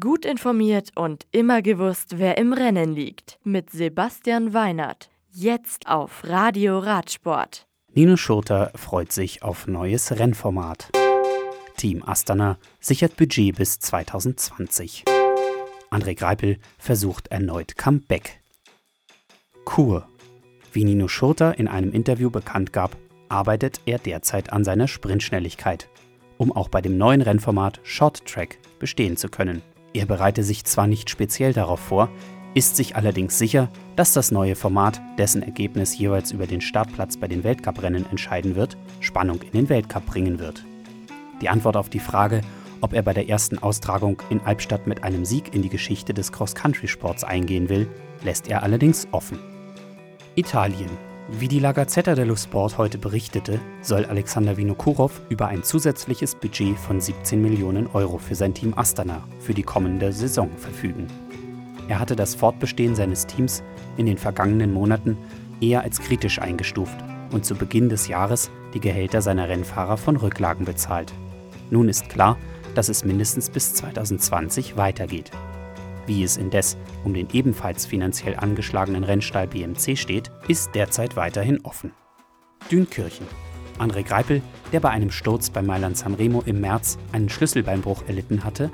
Gut informiert und immer gewusst, wer im Rennen liegt. Mit Sebastian Weinert. Jetzt auf Radio Radsport. Nino Schurter freut sich auf neues Rennformat. Team Astana sichert Budget bis 2020. André Greipel versucht erneut Comeback. Kur. Wie Nino Schurter in einem Interview bekannt gab, arbeitet er derzeit an seiner Sprintschnelligkeit, um auch bei dem neuen Rennformat Short Track bestehen zu können. Er bereite sich zwar nicht speziell darauf vor, ist sich allerdings sicher, dass das neue Format, dessen Ergebnis jeweils über den Startplatz bei den Weltcuprennen entscheiden wird, Spannung in den Weltcup bringen wird. Die Antwort auf die Frage, ob er bei der ersten Austragung in Albstadt mit einem Sieg in die Geschichte des Cross-Country-Sports eingehen will, lässt er allerdings offen. Italien. Wie die La Gazzetta dello Sport heute berichtete, soll Alexander Vinokurov über ein zusätzliches Budget von 17 Millionen Euro für sein Team Astana für die kommende Saison verfügen. Er hatte das Fortbestehen seines Teams in den vergangenen Monaten eher als kritisch eingestuft und zu Beginn des Jahres die Gehälter seiner Rennfahrer von Rücklagen bezahlt. Nun ist klar, dass es mindestens bis 2020 weitergeht. Wie es indes um den ebenfalls finanziell angeschlagenen Rennstall BMC steht, ist derzeit weiterhin offen. Dünkirchen. André Greipel, der bei einem Sturz bei Mailand Sanremo im März einen Schlüsselbeinbruch erlitten hatte,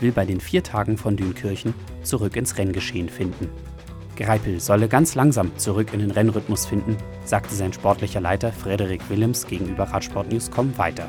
will bei den vier Tagen von Dünkirchen zurück ins Renngeschehen finden. Greipel solle ganz langsam zurück in den Rennrhythmus finden, sagte sein sportlicher Leiter Frederik Willems gegenüber Radsportnews.com weiter.